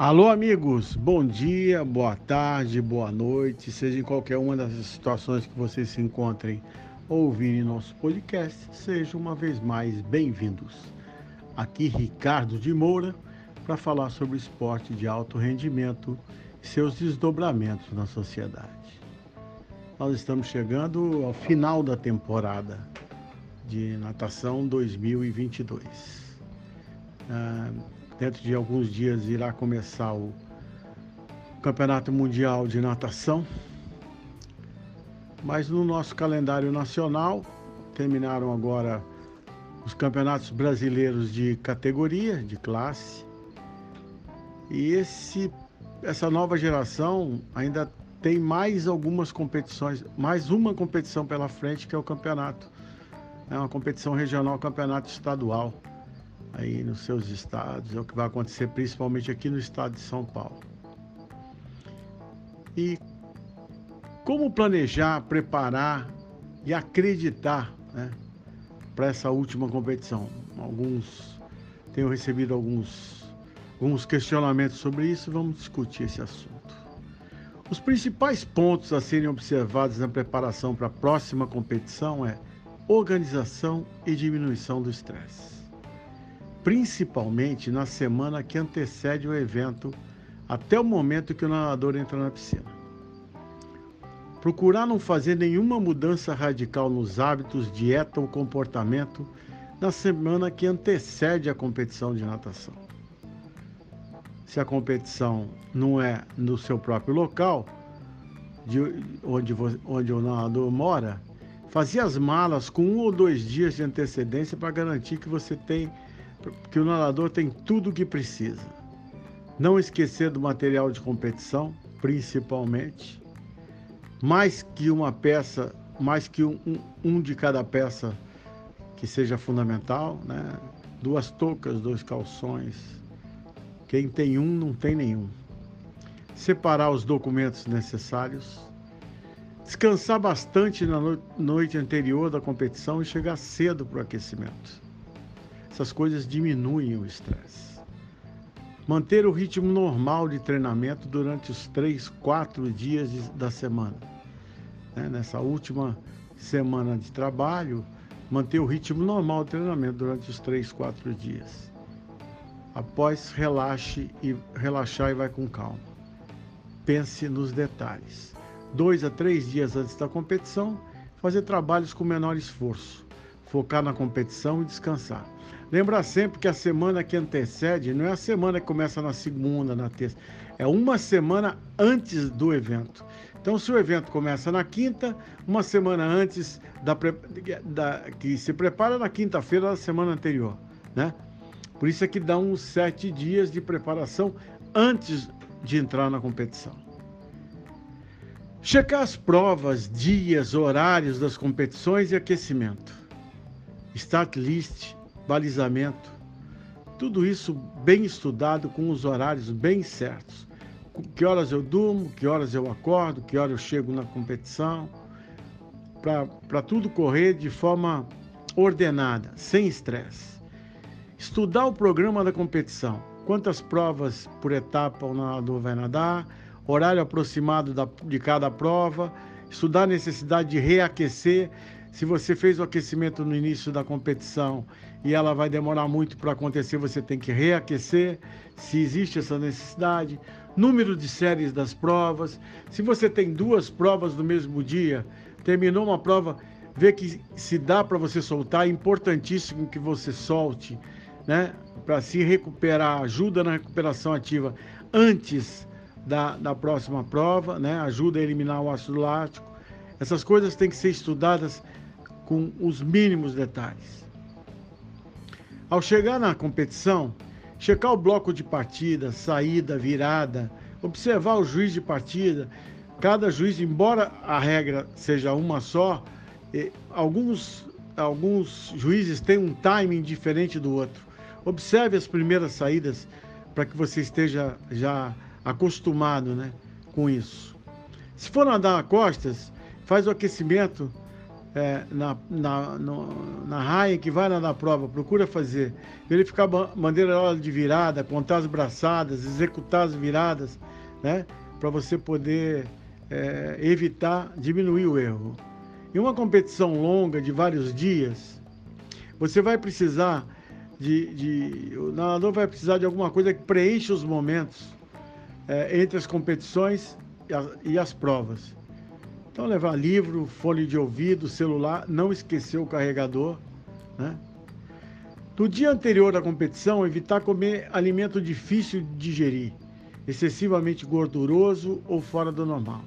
Alô, amigos, bom dia, boa tarde, boa noite, seja em qualquer uma das situações que vocês se encontrem ouvirem nosso podcast, sejam uma vez mais bem-vindos. Aqui Ricardo de Moura para falar sobre esporte de alto rendimento e seus desdobramentos na sociedade. Nós estamos chegando ao final da temporada de natação 2022. Ah, Dentro de alguns dias irá começar o Campeonato Mundial de Natação. Mas no nosso calendário nacional, terminaram agora os campeonatos brasileiros de categoria, de classe. E esse, essa nova geração ainda tem mais algumas competições, mais uma competição pela frente, que é o campeonato. É uma competição regional, campeonato estadual aí nos seus estados, é o que vai acontecer principalmente aqui no estado de São Paulo. E como planejar, preparar e acreditar né, para essa última competição? Alguns tenho recebido alguns, alguns questionamentos sobre isso, vamos discutir esse assunto. Os principais pontos a serem observados na preparação para a próxima competição é organização e diminuição do estresse principalmente na semana que antecede o evento, até o momento que o nadador entra na piscina. Procurar não fazer nenhuma mudança radical nos hábitos, dieta ou comportamento na semana que antecede a competição de natação. Se a competição não é no seu próprio local, de onde, onde o nadador mora, fazer as malas com um ou dois dias de antecedência para garantir que você tem que o nadador tem tudo o que precisa. Não esquecer do material de competição, principalmente. Mais que uma peça, mais que um, um, um de cada peça que seja fundamental, né? Duas toucas, dois calções. Quem tem um não tem nenhum. Separar os documentos necessários. Descansar bastante na noite anterior da competição e chegar cedo para o aquecimento essas coisas diminuem o estresse. Manter o ritmo normal de treinamento durante os três, quatro dias da semana. Né? Nessa última semana de trabalho, manter o ritmo normal de treinamento durante os três, quatro dias. Após, relaxe e relaxar e vai com calma. Pense nos detalhes. Dois a três dias antes da competição, fazer trabalhos com menor esforço, focar na competição e descansar. Lembra sempre que a semana que antecede não é a semana que começa na segunda, na terça, é uma semana antes do evento. Então, se o evento começa na quinta, uma semana antes da, da que se prepara na quinta-feira da semana anterior, né? Por isso é que dá uns sete dias de preparação antes de entrar na competição. Checar as provas, dias, horários das competições e aquecimento. Start list balizamento, tudo isso bem estudado, com os horários bem certos. Que horas eu durmo, que horas eu acordo, que horas eu chego na competição, para tudo correr de forma ordenada, sem estresse. Estudar o programa da competição, quantas provas por etapa o nadador vai nadar, horário aproximado da, de cada prova, estudar a necessidade de reaquecer. Se você fez o aquecimento no início da competição e ela vai demorar muito para acontecer, você tem que reaquecer, se existe essa necessidade, número de séries das provas. Se você tem duas provas no mesmo dia, terminou uma prova, vê que se dá para você soltar, é importantíssimo que você solte, né? Para se recuperar, ajuda na recuperação ativa antes da, da próxima prova, né? Ajuda a eliminar o ácido lático. Essas coisas têm que ser estudadas com os mínimos detalhes. Ao chegar na competição, checar o bloco de partida, saída, virada, observar o juiz de partida, Cada juiz, embora a regra seja uma só, alguns, alguns juízes têm um timing diferente do outro. Observe as primeiras saídas para que você esteja já acostumado né, com isso. Se for nadar a costas, faz o aquecimento é, na, na, no, na raia que vai nadar a prova, procura fazer. Verificar a bandeira de virada, contar as braçadas, executar as viradas, né? Para você poder é, evitar, diminuir o erro. Em uma competição longa de vários dias, você vai precisar de, de o nadador vai precisar de alguma coisa que preencha os momentos é, entre as competições e as, e as provas. Então levar livro, fone de ouvido, celular, não esquecer o carregador, né? No dia anterior à competição, evitar comer alimento difícil de digerir, excessivamente gorduroso ou fora do normal.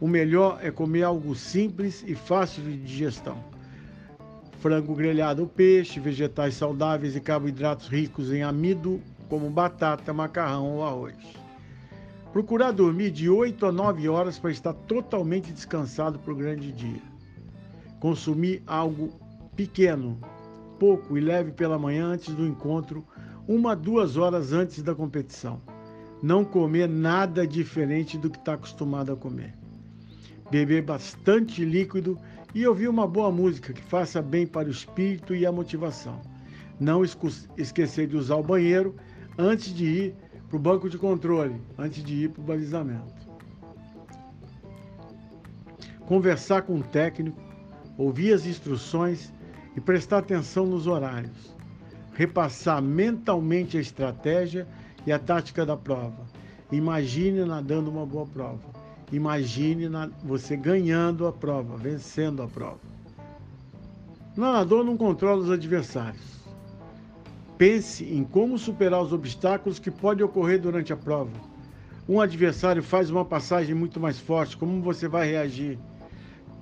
O melhor é comer algo simples e fácil de digestão. Frango grelhado ou peixe, vegetais saudáveis e carboidratos ricos em amido, como batata, macarrão ou arroz. Procurar dormir de 8 a 9 horas para estar totalmente descansado para o grande dia. Consumir algo pequeno, pouco e leve pela manhã antes do encontro, uma a duas horas antes da competição. Não comer nada diferente do que está acostumado a comer beber bastante líquido e ouvir uma boa música que faça bem para o espírito e a motivação. Não esquecer de usar o banheiro antes de ir para o banco de controle, antes de ir para o balizamento. Conversar com o técnico, ouvir as instruções e prestar atenção nos horários. Repassar mentalmente a estratégia e a tática da prova. Imagine nadando uma boa prova Imagine você ganhando a prova, vencendo a prova. O nadador não controla os adversários. Pense em como superar os obstáculos que podem ocorrer durante a prova. Um adversário faz uma passagem muito mais forte, como você vai reagir?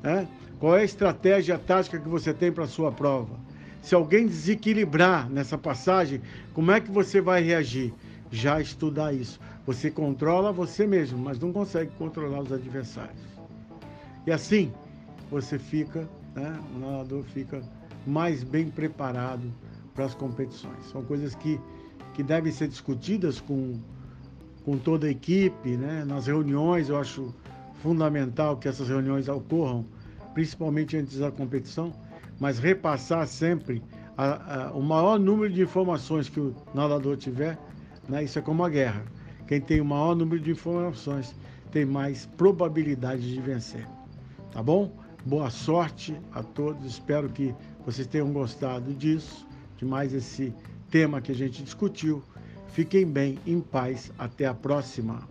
É? Qual é a estratégia a tática que você tem para a sua prova? Se alguém desequilibrar nessa passagem, como é que você vai reagir? Já estudar isso. Você controla você mesmo, mas não consegue controlar os adversários. E assim você fica, né, o nadador fica mais bem preparado para as competições. São coisas que, que devem ser discutidas com, com toda a equipe, né? nas reuniões. Eu acho fundamental que essas reuniões ocorram, principalmente antes da competição, mas repassar sempre a, a, o maior número de informações que o nadador tiver. Né? Isso é como a guerra. Quem tem o maior número de informações tem mais probabilidade de vencer. Tá bom? Boa sorte a todos. Espero que vocês tenham gostado disso, de mais esse tema que a gente discutiu. Fiquem bem, em paz. Até a próxima.